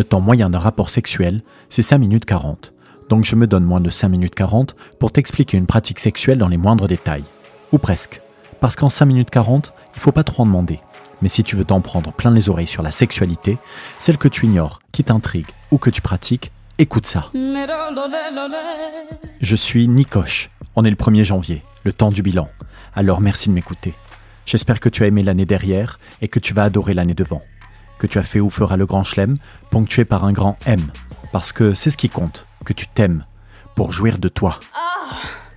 Le temps moyen d'un rapport sexuel, c'est 5 minutes 40. Donc je me donne moins de 5 minutes 40 pour t'expliquer une pratique sexuelle dans les moindres détails. Ou presque. Parce qu'en 5 minutes 40, il faut pas trop en demander. Mais si tu veux t'en prendre plein les oreilles sur la sexualité, celle que tu ignores, qui t'intrigue ou que tu pratiques, écoute ça. Je suis Nicoche. On est le 1er janvier, le temps du bilan. Alors merci de m'écouter. J'espère que tu as aimé l'année derrière et que tu vas adorer l'année devant. Que tu as fait ou feras le grand chelem, ponctué par un grand M. Parce que c'est ce qui compte, que tu t'aimes, pour jouir de toi.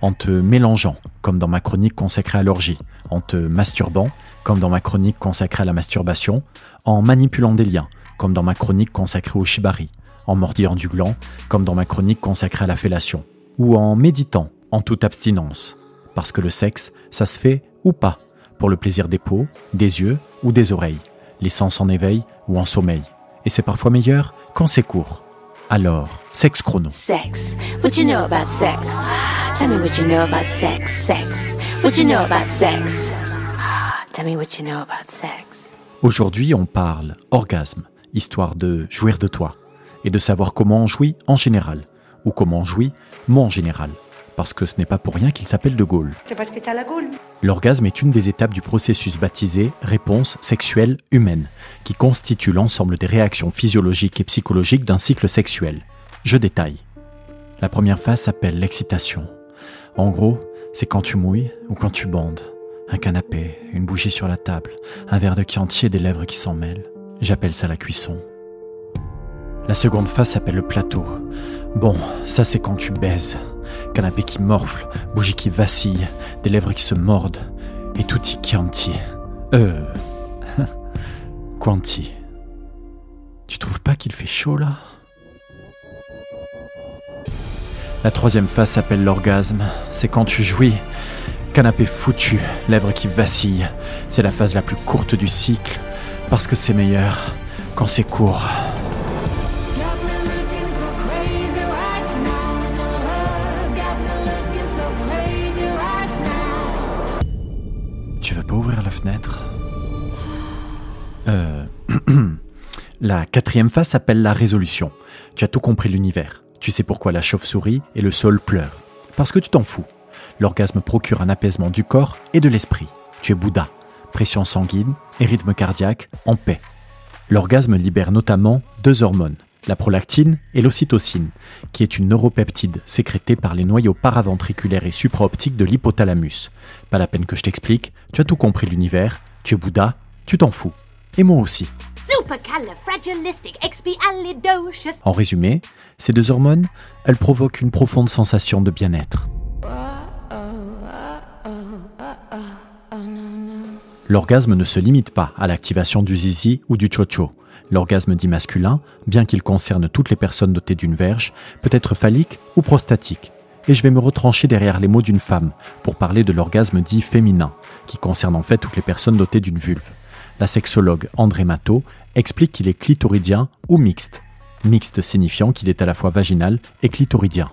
En te mélangeant, comme dans ma chronique consacrée à l'orgie. En te masturbant, comme dans ma chronique consacrée à la masturbation. En manipulant des liens, comme dans ma chronique consacrée au shibari. En mordillant du gland, comme dans ma chronique consacrée à la fellation. Ou en méditant, en toute abstinence. Parce que le sexe, ça se fait ou pas, pour le plaisir des peaux, des yeux ou des oreilles, les sens en éveil ou en sommeil. Et c'est parfois meilleur quand c'est court. Alors, sexe chrono. Sex. What you know about sex? Tell me what you know about sex. Sex. What you know about sex? Tell me what you know about sex. Aujourd'hui, on parle orgasme, histoire de jouir de toi, et de savoir comment on jouit en général, ou comment on jouit mon général, parce que ce n'est pas pour rien qu'il s'appelle De Gaulle. C'est parce que t'as la gaule. L'orgasme est une des étapes du processus baptisé réponse sexuelle humaine, qui constitue l'ensemble des réactions physiologiques et psychologiques d'un cycle sexuel. Je détaille. La première phase s'appelle l'excitation. En gros, c'est quand tu mouilles ou quand tu bandes. Un canapé, une bougie sur la table, un verre de Chianti et des lèvres qui s'en mêlent. J'appelle ça la cuisson. La seconde phase s'appelle le plateau. Bon, ça c'est quand tu baises. Canapé qui morfle, bougie qui vacille, des lèvres qui se mordent, et tutti Chianti. Euh. Quanti. Tu trouves pas qu'il fait chaud là? La troisième phase s'appelle l'orgasme. C'est quand tu jouis. Canapé foutu, lèvres qui vacillent. C'est la phase la plus courte du cycle, parce que c'est meilleur quand c'est court. Euh. la quatrième phase s'appelle la résolution. Tu as tout compris l'univers. Tu sais pourquoi la chauve-souris et le sol pleurent. Parce que tu t'en fous. L'orgasme procure un apaisement du corps et de l'esprit. Tu es Bouddha. Pression sanguine et rythme cardiaque en paix. L'orgasme libère notamment deux hormones, la prolactine et l'ocytocine, qui est une neuropeptide sécrétée par les noyaux paraventriculaires et supraoptiques de l'hypothalamus. Pas la peine que je t'explique, tu as tout compris l'univers, tu es Bouddha, tu t'en fous. Et moi aussi. En résumé, ces deux hormones, elles provoquent une profonde sensation de bien-être. L'orgasme ne se limite pas à l'activation du zizi ou du chocho. L'orgasme dit masculin, bien qu'il concerne toutes les personnes dotées d'une verge, peut être phallique ou prostatique. Et je vais me retrancher derrière les mots d'une femme pour parler de l'orgasme dit féminin, qui concerne en fait toutes les personnes dotées d'une vulve. La sexologue André Matteau explique qu'il est clitoridien ou mixte. Mixte signifiant qu'il est à la fois vaginal et clitoridien.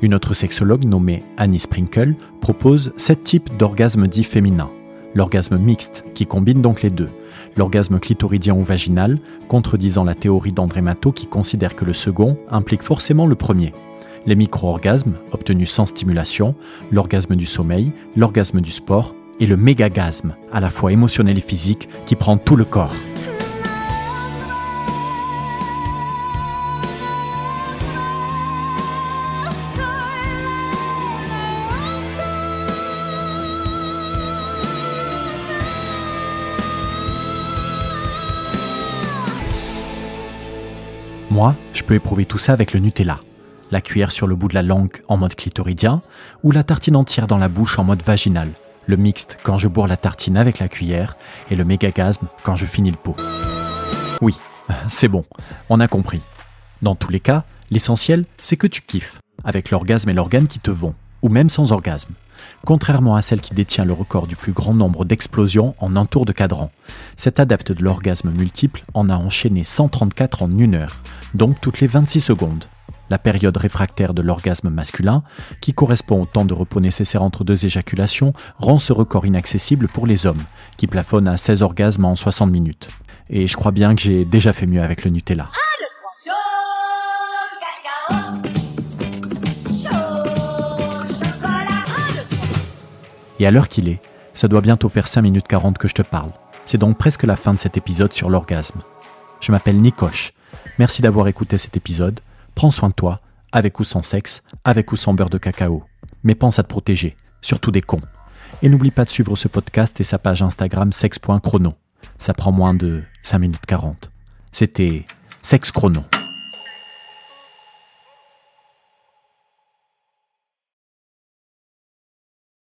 Une autre sexologue nommée Annie Sprinkle propose sept types d'orgasme dits féminins. L'orgasme mixte, qui combine donc les deux. L'orgasme clitoridien ou vaginal, contredisant la théorie d'André Matteau qui considère que le second implique forcément le premier. Les micro-orgasmes, obtenus sans stimulation, l'orgasme du sommeil, l'orgasme du sport et le mégagasme, à la fois émotionnel et physique, qui prend tout le corps. Moi, je peux éprouver tout ça avec le Nutella. La cuillère sur le bout de la langue en mode clitoridien ou la tartine entière dans la bouche en mode vaginal. Le mixte quand je bourre la tartine avec la cuillère et le mégagasme quand je finis le pot. Oui, c'est bon, on a compris. Dans tous les cas, l'essentiel, c'est que tu kiffes, avec l'orgasme et l'organe qui te vont, ou même sans orgasme. Contrairement à celle qui détient le record du plus grand nombre d'explosions en un tour de cadran. Cette adepte de l'orgasme multiple en a enchaîné 134 en une heure, donc toutes les 26 secondes la période réfractaire de l'orgasme masculin, qui correspond au temps de repos nécessaire entre deux éjaculations, rend ce record inaccessible pour les hommes, qui plafonnent à 16 orgasmes en 60 minutes. Et je crois bien que j'ai déjà fait mieux avec le Nutella. Et à l'heure qu'il est, ça doit bientôt faire 5 minutes 40 que je te parle. C'est donc presque la fin de cet épisode sur l'orgasme. Je m'appelle Nicoche. Merci d'avoir écouté cet épisode. Prends soin de toi, avec ou sans sexe, avec ou sans beurre de cacao. Mais pense à te protéger, surtout des cons. Et n'oublie pas de suivre ce podcast et sa page Instagram sexe.chrono. Ça prend moins de 5 minutes 40. C'était Sexe Chrono.